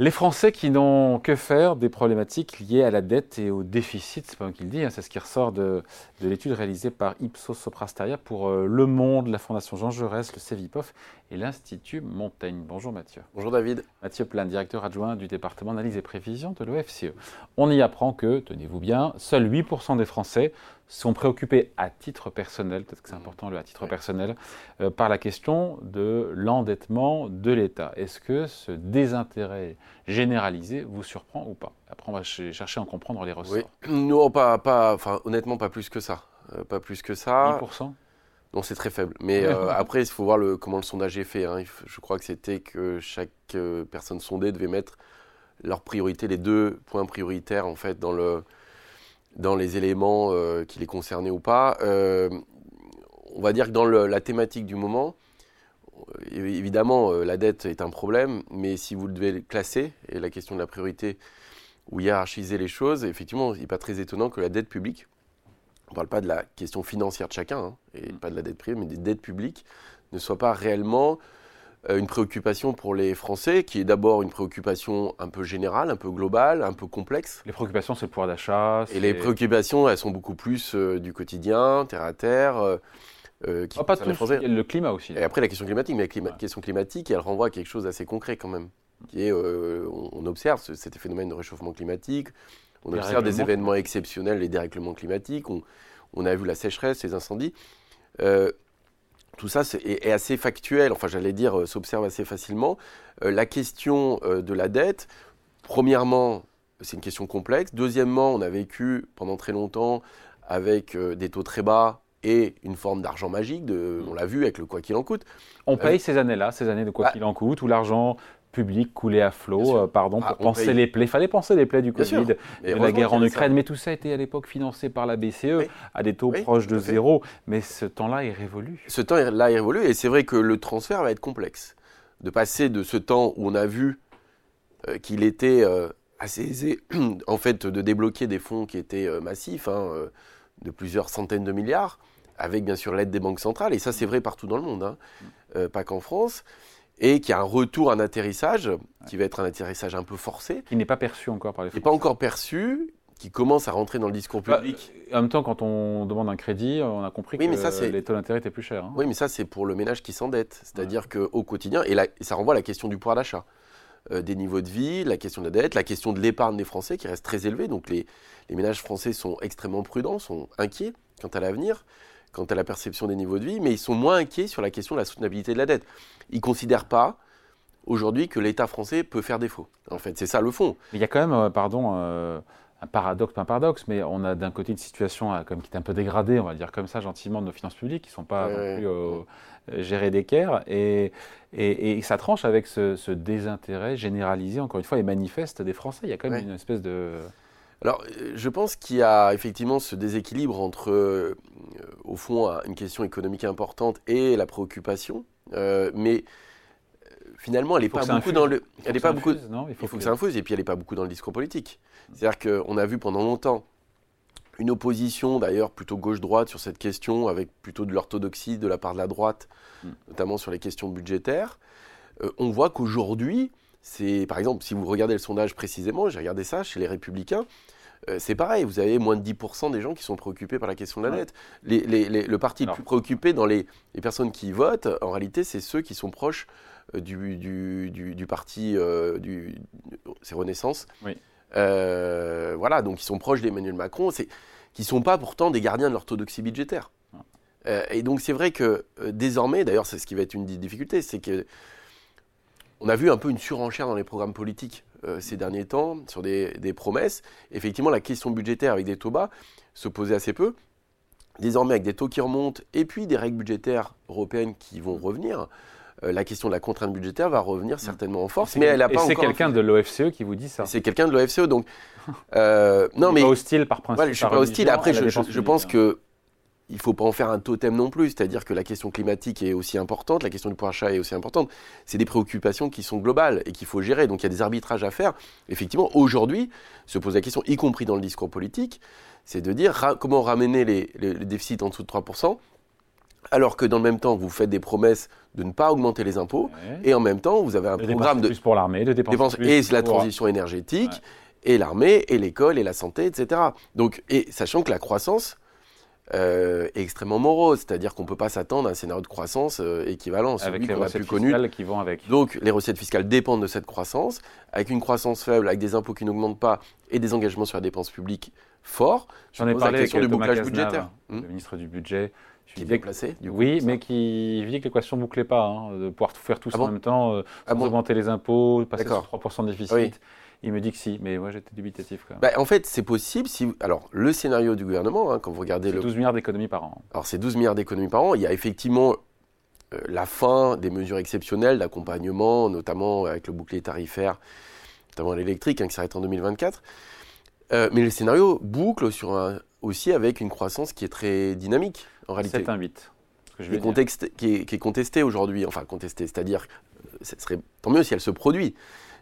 Les Français qui n'ont que faire des problématiques liées à la dette et au déficit, c'est pas moi qui le dis, hein, c'est ce qui ressort de, l'étude réalisée par Ipsos Soprasteria pour euh, Le Monde, la Fondation Jean Jaurès, le CEVIPOF et l'Institut Montaigne. Bonjour Mathieu. Bonjour David. Mathieu Plein, directeur adjoint du département d'analyse et prévision de l'OFCE. On y apprend que, tenez-vous bien, seuls 8% des Français sont préoccupés à titre personnel, peut-être que c'est mmh. important le à titre personnel, euh, par la question de l'endettement de l'État. Est-ce que ce désintérêt généralisé vous surprend ou pas? Après, on va chercher à en comprendre les ressorts. Oui. Non, pas, pas, enfin, honnêtement, pas plus que ça. Euh, pas plus que ça. 10% non, c'est très faible. Mais euh, après, il faut voir le, comment le sondage est fait. Hein. Je crois que c'était que chaque personne sondée devait mettre leurs priorités, les deux points prioritaires en fait dans le, dans les éléments euh, qui les concernaient ou pas. Euh, on va dire que dans la thématique du moment, euh, évidemment, la dette est un problème, mais si vous le devez classer, et la question de la priorité ou hiérarchiser les choses, effectivement, il n'est pas très étonnant que la dette publique, on ne parle pas de la question financière de chacun, hein, et pas de la dette privée, mais des dettes publiques, ne soit pas réellement une préoccupation pour les Français, qui est d'abord une préoccupation un peu générale, un peu globale, un peu complexe. Les préoccupations, c'est le pouvoir d'achat. Et les préoccupations, elles sont beaucoup plus euh, du quotidien, terre à terre. Euh, qui oh, pas les Français. le climat aussi. Et après la question climatique, mais la question climatique, elle renvoie à quelque chose d'assez concret quand même. Qui est, on, observe cet phénomène de réchauffement climatique, on observe des événements exceptionnels, les dérèglements climatiques, on, on, a vu la sécheresse, les incendies tout ça est, assez factuel, enfin j'allais dire, euh, s'observe assez facilement. Euh, la question euh, de la dette, premièrement, c'est une question complexe. Deuxièmement, on a vécu pendant très longtemps avec des taux très bas et une forme d'argent magique, de, on l'a vu avec le quoi qu'il en coûte. On paye ces années-là, ces années de quoi bah qu'il en coûte, où l'argent public coulé à flot, euh, pardon, ah, pour penser les plaies. Il fallait penser les plaies du Covid, de la guerre en Ukraine, mais tout ça a été à l'époque financé par la BCE à des taux proches de zéro. Mais ce temps-là est révolu. Ce temps-là est révolu, et c'est vrai que le transfert va être complexe. De passer de ce temps où on a vu euh, qu'il était euh, assez aisé, en fait, de débloquer des fonds qui étaient massifs, hein, de plusieurs centaines de milliards, avec bien sûr l'aide des banques centrales, et ça c'est vrai partout dans le monde, hein, pas qu'en France et qui a un retour, un atterrissage, qui va être un atterrissage un peu forcé. Qui n'est pas perçu encore par les Français. Qui n'est pas encore perçu, qui commence à rentrer dans le discours bah, public. en même temps, quand on demande un crédit, on a compris que les taux d'intérêt étaient plus chers. Hein. Oui, mais ça, c'est pour le ménage qui s'endette. C'est-à-dire qu'au quotidien, et, ça renvoie à la question du pouvoir d'achat. Euh, des niveaux de vie, la question de la dette, la question de l'épargne des Français qui reste très élevée. Donc les, les ménages français sont extrêmement prudents, sont inquiets quant à l'avenir quant à la perception des niveaux de vie, mais ils sont moins inquiets sur la question de la soutenabilité de la dette. Ils ne considèrent pas aujourd'hui que l'État français peut faire défaut. En fait, c'est ça le fond. Mais il y a quand même, euh, pardon, euh, un paradoxe, pas un paradoxe, mais on a d'un côté une situation euh, comme qui est un peu dégradée, on va dire comme ça gentiment, de nos finances publiques, qui ne sont pas non plus gérées d'équerre, et, et, ça tranche avec ce, désintérêt généralisé, encore une fois, et manifeste des Français. Il y a quand même une espèce de... Alors, je pense qu'il y a effectivement ce déséquilibre entre, au fond, une question économique importante et la préoccupation, mais finalement, elle n'est pas beaucoup dans le. Elle est pas beaucoup. Non, il faut, que, ça infuse et puis elle n'est pas beaucoup dans le discours politique. C'est-à-dire qu'on a vu pendant longtemps une opposition, d'ailleurs plutôt gauche-droite sur cette question, avec plutôt de l'orthodoxie de la part de la droite, hmm. notamment sur les questions budgétaires. Euh, on voit qu'aujourd'hui, c'est par exemple, si vous regardez le sondage précisément, j'ai regardé ça chez les Républicains. Euh, c'est pareil, vous avez moins de 10% des gens qui sont préoccupés par la question de la dette. le parti le plus préoccupé dans les, personnes qui votent, en réalité, c'est ceux qui sont proches euh, du, parti, euh, du, c'est Renaissance. voilà, donc ils sont proches d'Emmanuel Macron, qui ne sont pas pourtant des gardiens de l'orthodoxie budgétaire. et donc c'est vrai que désormais, d'ailleurs c'est ce qui va être une difficulté, c'est que on a vu un peu une surenchère dans les programmes politiques euh, ces derniers temps sur des, promesses. Effectivement, la question budgétaire avec des taux bas se posait assez peu. Désormais, avec des taux qui remontent et puis des règles budgétaires européennes qui vont revenir, euh, la question de la contrainte budgétaire va revenir mm. certainement en force. Mais elle a pas c'est quelqu'un de l'OFCE qui vous dit ça. C'est quelqu'un de l'OFCE, donc. Euh, non, mais. Pas hostile par principe. je suis pas hostile. Après, je, je pense que il ne faut pas en faire un totem non plus, c'est-à-dire que la question climatique est aussi importante, la question du pouvoir d'achat est aussi importante. C'est des préoccupations qui sont globales et qu'il faut gérer. Donc il y a des arbitrages à faire. Effectivement, aujourd'hui, se pose la question, y compris dans le discours politique, c'est de dire comment ramener les, déficits en dessous de 3% alors que dans le même temps, vous faites des promesses de ne pas augmenter les impôts, et en même temps, vous avez un programme de plus pour l'armée, de dépenses, et la transition énergétique, et l'armée, et l'école, et la santé, etc. Donc, et sachant que la croissance euh, est extrêmement morose, c'est-à-dire qu'on ne peut pas s'attendre à un scénario de croissance euh, équivalent à celui qu'on a plus connu. qui vont avec. Donc, les recettes fiscales dépendent de cette croissance, avec une croissance faible, avec des impôts qui n'augmentent pas, et des engagements sur la dépense publique forts. J'en ai parlé avec du bouclage budgétaire. le ministre du budget qui est déplacé coup, Oui, mais qui vit que l'équation ne bouclait pas, hein, de pouvoir tout faire tous ah en même temps, euh, ah augmenter les impôts, passer sur 3% de déficit. Il me dit que si, mais moi j'étais dubitatif quand même. Bah, en fait, c'est possible si. Alors, le scénario du gouvernement, hein, quand vous regardez. le... 12 milliards d'économies par an. Alors, c'est 12 milliards d'économies par an. Il y a effectivement euh, la fin des mesures exceptionnelles d'accompagnement, notamment avec le bouclier tarifaire, notamment l'électrique, hein, qui s'arrête en 2024. Euh, mais le scénario boucle sur un, aussi avec une croissance qui est très dynamique en réalité. 7 8. qui, est qui, est, qui est contestée aujourd'hui, enfin contestée, c'est-à-dire, euh, ce serait tant mieux si elle se produit.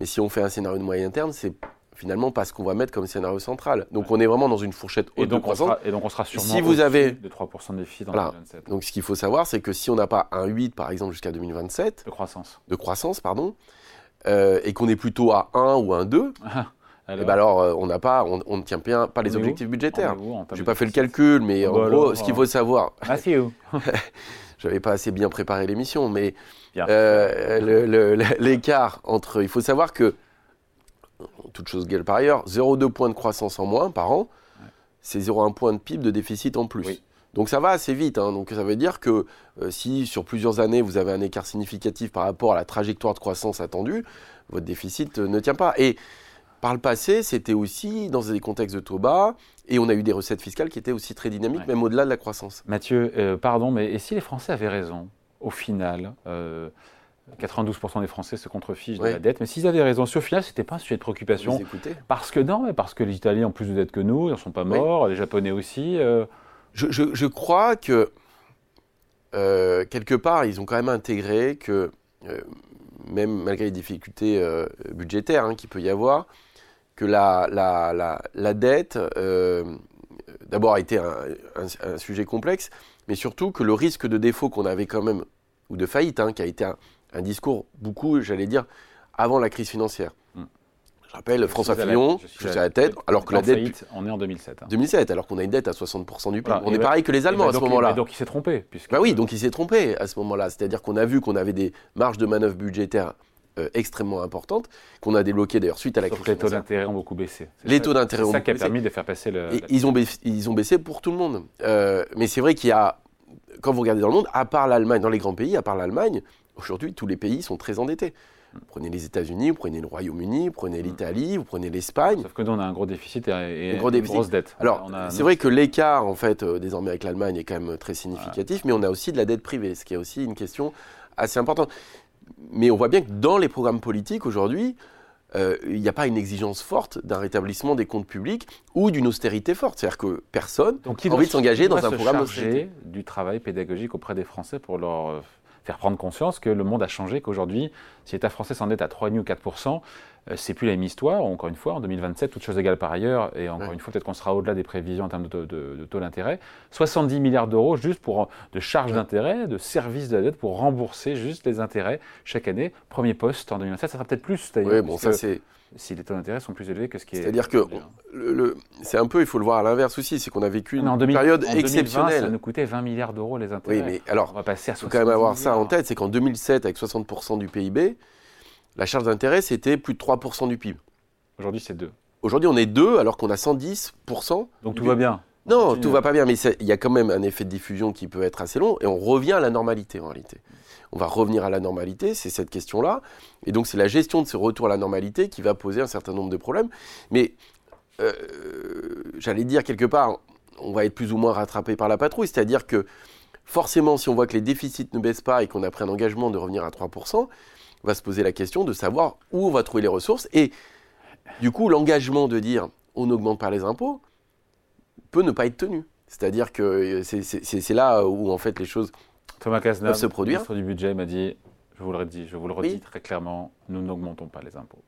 Mais si on fait un scénario de moyen terme, c'est finalement pas ce qu'on va mettre comme scénario central. Donc on est vraiment dans une fourchette haute et donc de croissance. et donc on sera sûrement si vous avez de 3% de déficit en voilà. 2027. Donc ce qu'il faut savoir, c'est que si on n'a pas un 8 par exemple jusqu'à 2027 de croissance, de croissance pardon, euh, et qu'on est plutôt à 1 ou un 2, alors, eh ben alors euh, on n'a pas, on, ne tient bien pas les objectifs budgétaires. Je n'ai pas fait le calcul, mais en bah gros, ce qu'il faut savoir. J'avais pas assez bien préparé l'émission, mais euh, l'écart entre. Il faut savoir que, toute chose égale par ailleurs, 0,2 points de croissance en moins par an, c'est 0,1 point de PIB de déficit en plus. Donc ça va assez vite. Hein. Donc ça veut dire que euh, si sur plusieurs années vous avez un écart significatif par rapport à la trajectoire de croissance attendue, votre déficit ne tient pas. Et par le passé, c'était aussi dans des contextes de taux bas, et on a eu des recettes fiscales qui étaient aussi très dynamiques, même au-delà de la croissance. Mathieu, euh, pardon, mais et si les Français avaient raison, au final 92% euh, des Français se contrefichent de la dette, mais s'ils avaient raison, si au final, ce n'était pas un sujet de préoccupation. Parce que non, parce que les Italiens ont plus de dettes que nous, ils n'en sont pas morts, les Japonais aussi. Euh. Je, crois que, quelque part, ils ont quand même intégré que, même malgré les difficultés budgétaires hein, qu'il peut y avoir, que la, la, la, dette, euh, d'abord, a été un, sujet complexe, mais surtout que le risque de défaut qu'on avait quand même, ou de faillite, hein, qui a été un, discours beaucoup, j'allais dire, avant la crise financière. Hmm. Je rappelle, François Fillon, je suis à la tête, alors que la dette. Faillite, on est en 2007. 2007, hein. alors qu'on a une dette à 60% du PIB. on est pareil que les Allemands à ce moment-là. Donc il s'est trompé. Puisque... Bah oui, donc il s'est trompé à ce moment-là. C'est-à-dire qu'on a vu qu'on avait des marges de manœuvre budgétaires euh, extrêmement importante, qu'on a débloqué d'ailleurs suite à la crise. les taux d'intérêt ont beaucoup baissé. Les taux d'intérêt ont beaucoup baissé. ça qui a permis de faire passer le. ils, ont baissé, ils ont baissé pour tout le monde. Euh, mais c'est vrai qu'il y a, quand vous regardez dans le monde, à part l'Allemagne, dans les grands pays, à part l'Allemagne, aujourd'hui tous les pays sont très endettés. Vous prenez les États-Unis, vous prenez le Royaume-Uni, vous prenez l'Italie, vous prenez l'Espagne. Sauf que nous, on a un gros déficit et, une, grosse dette. Alors, c'est vrai que l'écart, en fait, euh, désormais avec l'Allemagne est quand même très significatif, mais on a aussi de la dette privée, ce qui est aussi une question assez importante mais on voit bien que dans les programmes politiques aujourd'hui, euh, il n'y a pas une exigence forte d'un rétablissement des comptes publics ou d'une austérité forte. C'est-à-dire que personne n'a envie de s'engager dans un programme d'austérité. du travail pédagogique auprès des Français pour leur euh, faire prendre conscience que le monde a changé, qu'aujourd'hui, si l'État français s'endette à 3,5 ou 4 euh, c'est plus la même histoire. Encore une fois, en 2027, toutes choses égales par ailleurs, et encore une fois, peut-être qu'on sera au-delà des prévisions en termes de, taux d'intérêt. 70 milliards d'euros juste pour de charges d'intérêt, de services de la dette pour rembourser juste les intérêts chaque année. Premier poste en 2027, ça sera peut-être plus. Oui, bon, ça c'est si les taux d'intérêt sont plus élevés que ce qui est. C'est-à-dire que le, c'est un peu, il faut le voir à l'inverse aussi, c'est qu'on a vécu une période en exceptionnelle. 2020, ça nous coûtait 20 milliards d'euros les intérêts. Oui, mais alors, on va passer à faut quand même avoir ça en tête, c'est qu'en 2007, avec 60% du PIB, la charge d'intérêt, c'était plus de 3% du PIB. Aujourd'hui, c'est 2. Aujourd'hui, on est 2 alors qu'on a 110%. Donc tout va bien. Non, tout va pas bien, mais il y a quand même un effet de diffusion qui peut être assez long et on revient à la normalité en réalité. On va revenir à la normalité, c'est cette question-là. Et donc c'est la gestion de ce retour à la normalité qui va poser un certain nombre de problèmes. Mais euh, j'allais dire quelque part, on va être plus ou moins rattrapé par la patrouille, c'est-à-dire que forcément, si on voit que les déficits ne baissent pas et qu'on a pris un engagement de revenir à 3%, on va se poser la question de savoir où on va trouver les ressources. Et du coup, l'engagement de dire on n'augmente pas les impôts peut ne pas être tenu. C'est-à-dire que c'est là où en fait les choses Thomas Cazenave, se produire. ministre du budget, m'a dit, je vous le redis, je vous le redis très clairement, nous n'augmentons pas les impôts.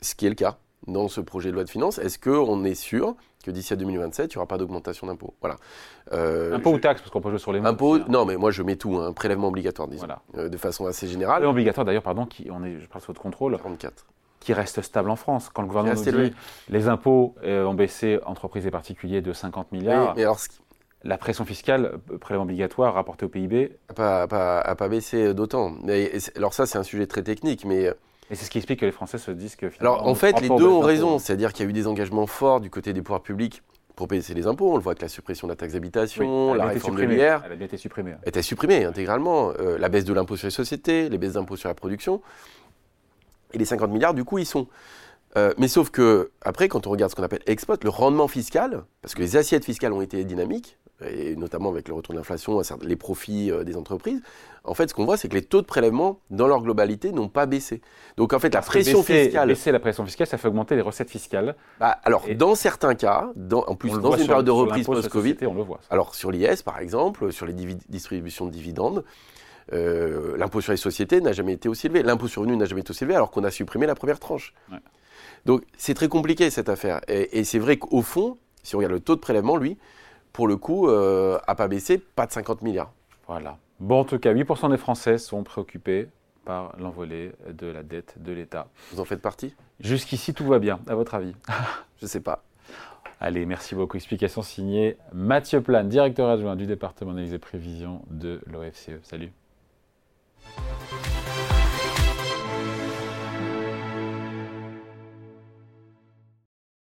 Ce qui est le cas. Dans ce projet de loi de finances. Est-ce qu'on est sûr que d'ici à 2027, il n'y aura pas d'augmentation d'impôts? Voilà. Euh, impôt ou taxe, parce qu'on peut jouer sur les mots. Impôt, hein. non, mais moi je mets tout, un hein, prélèvement obligatoire, disons, voilà. Euh, de façon assez générale. Prélèvement obligatoire, d'ailleurs, pardon, qui, on est, je parle sous votre contrôle. 44 qui reste stable en France. Quand le gouvernement nous dit les impôts euh, ont baissé entreprises et particuliers de 50 milliards, mais alors, la pression fiscale, prélèvement obligatoire rapporté au PIB, n'a pas, pas, pas, baissé d'autant. Alors ça, c'est un sujet très technique, mais et c'est ce qui explique que les Français se disent que Alors en fait, les deux ont raison. C'est-à-dire qu'il y a eu des engagements forts du côté des pouvoirs publics pour baisser les impôts. On le voit avec la suppression de la taxe d'habitation, la réforme de l'IR. Elle a bien été supprimée. Elle a été supprimée intégralement. Euh, la baisse de l'impôt sur les sociétés, les baisses d'impôts sur la production. Et les 50 milliards, du coup, ils sont. Euh, mais sauf que, après, quand on regarde ce qu'on appelle export, le rendement fiscal, parce que les assiettes fiscales ont été dynamiques, et notamment avec le retour de l'inflation, les profits euh, des entreprises, en fait, ce qu'on voit, c'est que les taux de prélèvement, dans leur globalité, n'ont pas baissé. Donc, en fait, la pression fiscale. Baisser la pression fiscale, ça fait augmenter les recettes fiscales. Bah, alors, dans certains cas, en plus, dans une période de reprise post-Covid, on le voit. Alors, sur l'IS, par exemple, sur les distributions de dividendes, euh, l'impôt sur les sociétés n'a jamais été aussi élevé. L'impôt sur le revenu n'a jamais été aussi élevé, alors qu'on a supprimé la première tranche. Donc, c'est très compliqué, cette affaire. Et, et c'est vrai qu'au fond, si on regarde le taux de prélèvement, lui, pour le coup, euh, a pas baissé, pas de 50 milliards. Voilà. Bon, en tout cas, 8% des Français sont préoccupés par l'envolée de la dette de l'État. Vous en faites partie? Jusqu'ici, tout va bien, à votre avis? Je ne sais pas. Allez, merci beaucoup. Explication signée Mathieu Plane, directeur adjoint du département d'analyse et prévision de l'OFCE. Salut.